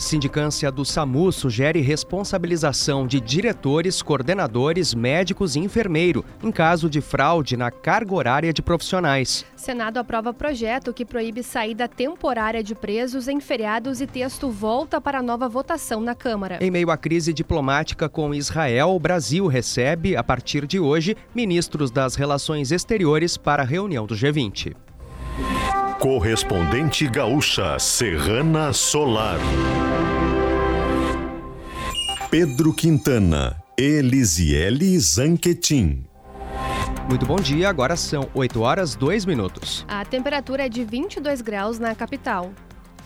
Sindicância do SAMU sugere responsabilização de diretores, coordenadores, médicos e enfermeiro em caso de fraude na carga horária de profissionais. Senado aprova projeto que proíbe saída temporária de presos em feriados e texto volta para nova votação na Câmara. Em meio à crise diplomática com Israel, o Brasil recebe, a partir de hoje, ministros das relações exteriores para a reunião do G20. Correspondente gaúcha Serrana Solar. Pedro Quintana, Elisiele Zanquetin. Muito bom dia, agora são 8 horas 2 minutos. A temperatura é de 22 graus na capital.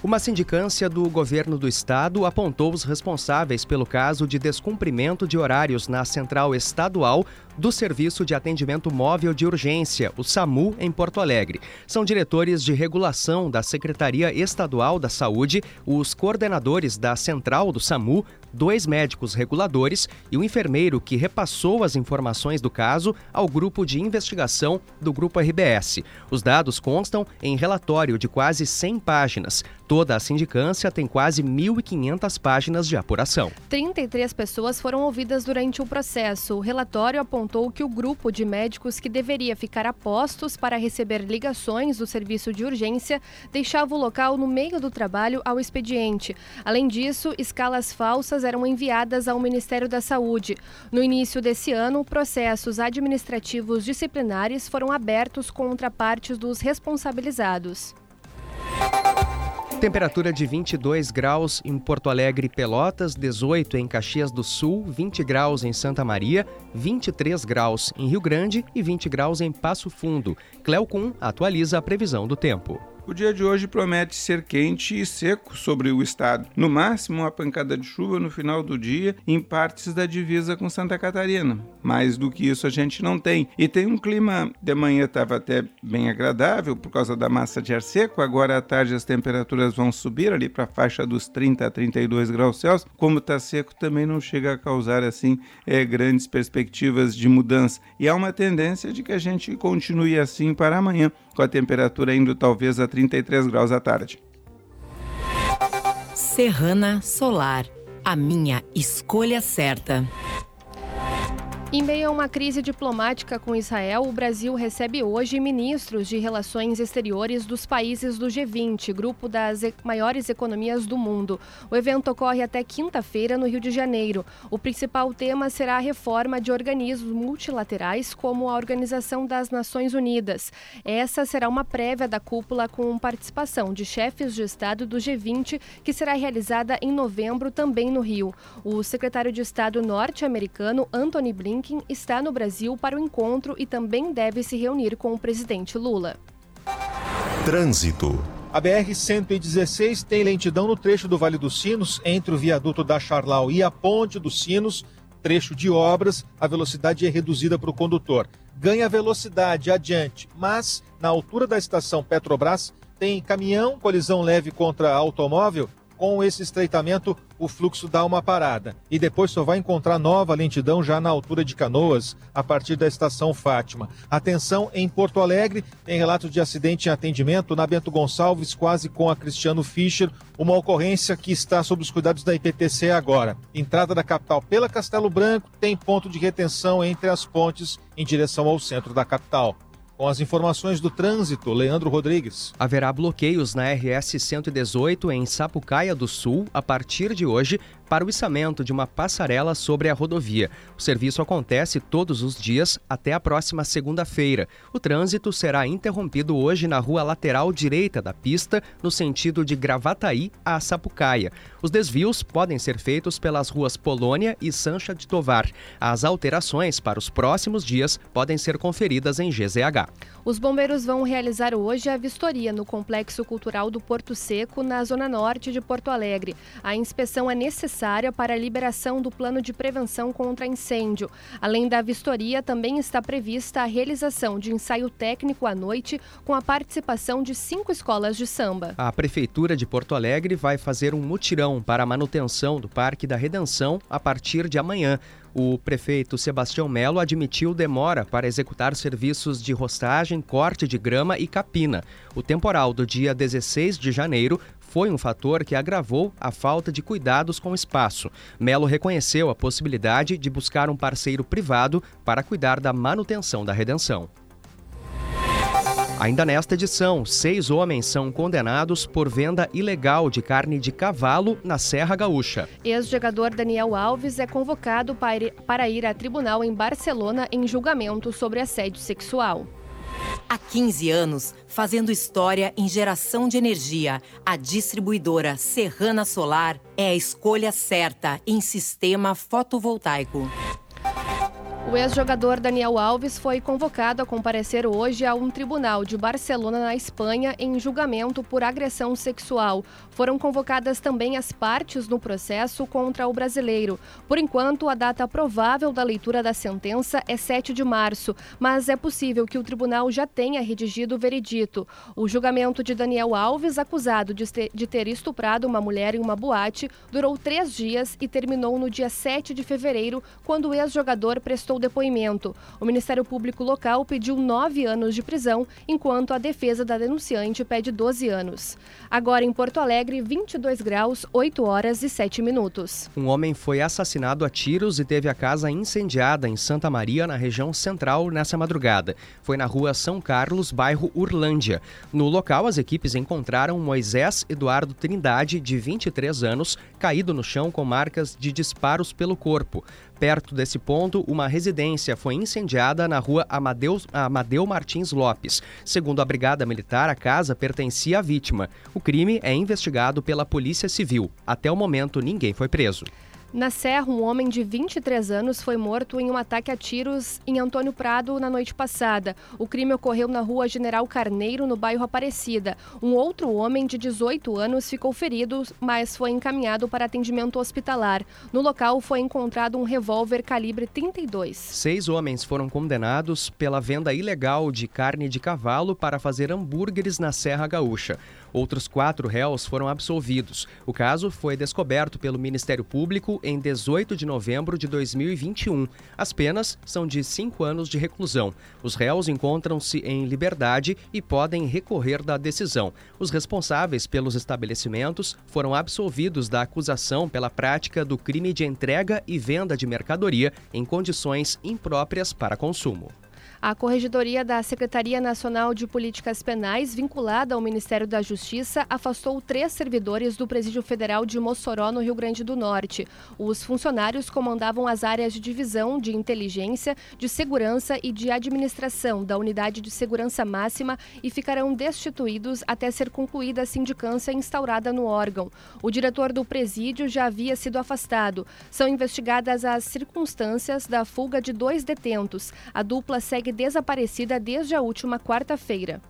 Uma sindicância do governo do estado apontou os responsáveis pelo caso de descumprimento de horários na Central Estadual do Serviço de Atendimento Móvel de Urgência, o SAMU, em Porto Alegre. São diretores de regulação da Secretaria Estadual da Saúde, os coordenadores da Central do SAMU, dois médicos reguladores e um enfermeiro que repassou as informações do caso ao grupo de investigação do Grupo RBS. Os dados constam em relatório de quase 100 páginas. Toda a sindicância tem quase 1.500 páginas de apuração. 33 pessoas foram ouvidas durante o processo. O relatório apontou que o grupo de médicos que deveria ficar a postos para receber ligações do serviço de urgência deixava o local no meio do trabalho ao expediente. Além disso, escalas falsas eram enviadas ao Ministério da Saúde. No início desse ano, processos administrativos disciplinares foram abertos contra partes dos responsabilizados. Temperatura de 22 graus em Porto Alegre e Pelotas, 18 em Caxias do Sul, 20 graus em Santa Maria, 23 graus em Rio Grande e 20 graus em Passo Fundo. Cleocum atualiza a previsão do tempo. O dia de hoje promete ser quente e seco sobre o estado. No máximo, uma pancada de chuva no final do dia em partes da divisa com Santa Catarina. Mais do que isso a gente não tem. E tem um clima de manhã estava até bem agradável por causa da massa de ar seco. Agora à tarde as temperaturas vão subir ali para a faixa dos 30 a 32 graus Celsius. Como está seco, também não chega a causar assim é, grandes perspectivas de mudança. E há uma tendência de que a gente continue assim para amanhã, com a temperatura indo talvez a 33 graus à tarde. Serrana Solar, a minha escolha certa. Em meio a uma crise diplomática com Israel, o Brasil recebe hoje ministros de relações exteriores dos países do G20, grupo das maiores economias do mundo. O evento ocorre até quinta-feira no Rio de Janeiro. O principal tema será a reforma de organismos multilaterais, como a Organização das Nações Unidas. Essa será uma prévia da cúpula com participação de chefes de Estado do G20, que será realizada em novembro também no Rio. O secretário de Estado norte-americano, Anthony Blinken, Blinken está no Brasil para o encontro e também deve se reunir com o presidente Lula. Trânsito. A BR-116 tem lentidão no trecho do Vale dos Sinos, entre o viaduto da Charlau e a Ponte dos Sinos, trecho de obras, a velocidade é reduzida para o condutor. Ganha velocidade adiante, mas na altura da estação Petrobras tem caminhão, colisão leve contra automóvel com esse estreitamento, o fluxo dá uma parada e depois só vai encontrar nova lentidão já na altura de Canoas, a partir da estação Fátima. Atenção em Porto Alegre, tem relato de acidente em atendimento na Bento Gonçalves, quase com a Cristiano Fischer, uma ocorrência que está sob os cuidados da IPTC agora. Entrada da capital pela Castelo Branco, tem ponto de retenção entre as pontes em direção ao centro da capital. Com as informações do trânsito, Leandro Rodrigues. Haverá bloqueios na RS 118 em Sapucaia do Sul a partir de hoje para o içamento de uma passarela sobre a rodovia. O serviço acontece todos os dias até a próxima segunda-feira. O trânsito será interrompido hoje na rua lateral direita da pista, no sentido de Gravataí a Sapucaia. Os desvios podem ser feitos pelas ruas Polônia e Sancha de Tovar. As alterações para os próximos dias podem ser conferidas em GZH. Os bombeiros vão realizar hoje a vistoria no Complexo Cultural do Porto Seco, na zona norte de Porto Alegre. A inspeção é necessária para a liberação do plano de prevenção contra incêndio. Além da vistoria, também está prevista a realização de ensaio técnico à noite, com a participação de cinco escolas de samba. A Prefeitura de Porto Alegre vai fazer um mutirão para a manutenção do Parque da Redenção a partir de amanhã. O prefeito Sebastião Melo admitiu demora para executar serviços de rostagem, corte de grama e capina. O temporal do dia 16 de janeiro foi um fator que agravou a falta de cuidados com o espaço. Melo reconheceu a possibilidade de buscar um parceiro privado para cuidar da manutenção da redenção. Ainda nesta edição, seis homens são condenados por venda ilegal de carne de cavalo na Serra Gaúcha. Ex-jogador Daniel Alves é convocado para ir a tribunal em Barcelona em julgamento sobre assédio sexual. Há 15 anos, fazendo história em geração de energia, a distribuidora Serrana Solar é a escolha certa em sistema fotovoltaico. O ex-jogador Daniel Alves foi convocado a comparecer hoje a um tribunal de Barcelona, na Espanha, em julgamento por agressão sexual. Foram convocadas também as partes no processo contra o brasileiro. Por enquanto, a data provável da leitura da sentença é 7 de março, mas é possível que o tribunal já tenha redigido o veredito. O julgamento de Daniel Alves, acusado de ter estuprado uma mulher em uma boate, durou três dias e terminou no dia 7 de fevereiro, quando o ex-jogador prestou prestou depoimento. O Ministério Público local pediu nove anos de prisão, enquanto a defesa da denunciante pede 12 anos. Agora em Porto Alegre, 22 graus, 8 horas e 7 minutos. Um homem foi assassinado a tiros e teve a casa incendiada em Santa Maria, na região central, nessa madrugada. Foi na rua São Carlos, bairro Urlândia. No local, as equipes encontraram Moisés Eduardo Trindade, de 23 anos, caído no chão com marcas de disparos pelo corpo. Perto desse ponto, uma residência foi incendiada na rua Amadeu, Martins Lopes. Segundo a Brigada Militar, a casa pertencia à vítima. O crime é investigado pela Polícia Civil. Até o momento, ninguém foi preso. Na Serra, um homem de 23 anos foi morto em um ataque a tiros em Antônio Prado na noite passada. O crime ocorreu na rua General Carneiro, no bairro Aparecida. Um outro homem de 18 anos ficou ferido, mas foi encaminhado para atendimento hospitalar. No local foi encontrado um revólver calibre 32. Seis homens foram condenados pela venda ilegal de carne de cavalo para fazer hambúrgueres na Serra Gaúcha. Outros quatro réus foram absolvidos. O caso foi descoberto pelo Ministério Público em 18 de novembro de 2021. As penas são de cinco anos de reclusão. Os réus encontram-se em liberdade e podem recorrer da decisão. Os responsáveis pelos estabelecimentos foram absolvidos da acusação pela prática do crime de entrega e venda de mercadoria em condições impróprias para consumo. A Corregedoria da Secretaria Nacional de Políticas Penais, vinculada ao Ministério da Justiça, afastou três servidores do Presídio Federal de Mossoró, no Rio Grande do Norte. Os funcionários comandavam as áreas de divisão de inteligência, de segurança e de administração da Unidade de Segurança Máxima e ficarão destituídos até ser concluída a sindicância instaurada no órgão. O diretor do presídio já havia sido afastado. São investigadas as circunstâncias da fuga de dois detentos. A dupla segue desaparecida desde a última quarta-feira.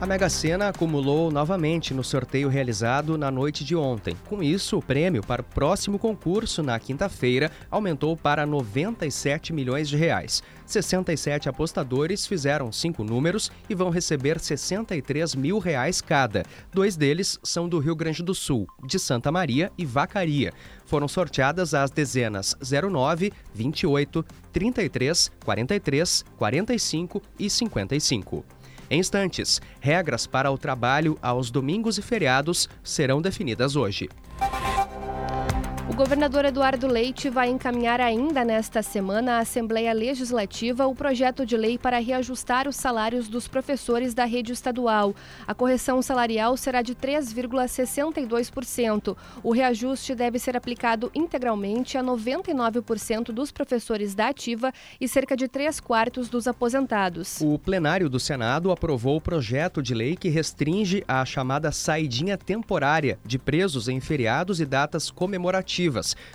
A Mega Sena acumulou novamente no sorteio realizado na noite de ontem. Com isso, o prêmio para o próximo concurso, na quinta-feira, aumentou para 97 milhões de reais. 67 apostadores fizeram cinco números e vão receber 63 mil reais cada. Dois deles são do Rio Grande do Sul, de Santa Maria e Vacaria. Foram sorteadas as dezenas 09, 28, 33, 43, 45 e 55. Em instantes, regras para o trabalho aos domingos e feriados serão definidas hoje. Governador Eduardo Leite vai encaminhar ainda nesta semana à Assembleia Legislativa o projeto de lei para reajustar os salários dos professores da rede estadual. A correção salarial será de 3,62%. O reajuste deve ser aplicado integralmente a 99% dos professores da ativa e cerca de 3 quartos dos aposentados. O plenário do Senado aprovou o projeto de lei que restringe a chamada saidinha temporária de presos em feriados e datas comemorativas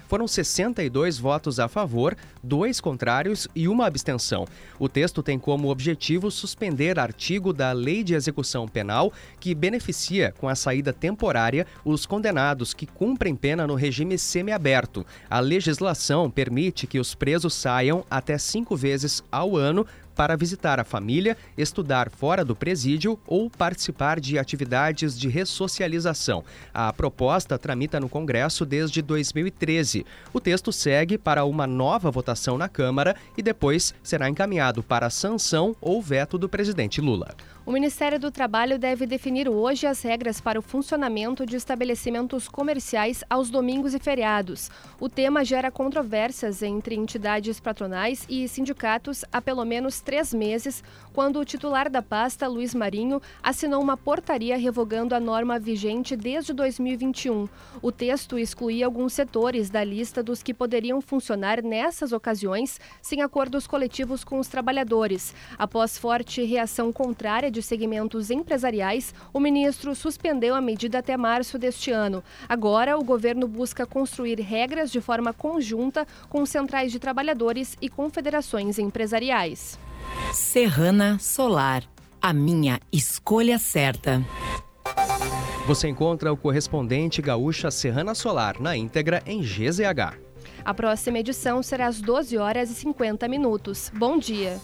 foram 62 votos a favor, dois contrários e uma abstenção. O texto tem como objetivo suspender artigo da Lei de Execução Penal que beneficia com a saída temporária os condenados que cumprem pena no regime semiaberto. A legislação permite que os presos saiam até cinco vezes ao ano para visitar a família, estudar fora do presídio ou participar de atividades de ressocialização. A proposta tramita no Congresso desde 2013. O texto segue para uma nova votação na Câmara e depois será encaminhado para sanção ou veto do presidente Lula. O Ministério do Trabalho deve definir hoje as regras para o funcionamento de estabelecimentos comerciais aos domingos e feriados. O tema gera controvérsias entre entidades patronais e sindicatos há pelo menos três meses, quando o titular da pasta, Luiz Marinho, assinou uma portaria revogando a norma vigente desde 2021. O texto excluía alguns setores da lista dos que poderiam funcionar nessas ocasiões sem acordos coletivos com os trabalhadores. Após forte reação contrária de segmentos empresariais, o ministro suspendeu a medida até março deste ano. Agora, o governo busca construir regras de forma conjunta com centrais de trabalhadores e confederações empresariais. Serrana Solar, a minha escolha certa. Você encontra o correspondente gaúcha Serrana Solar na íntegra em GZH. A próxima edição será às 12 horas e 50 minutos. Bom dia.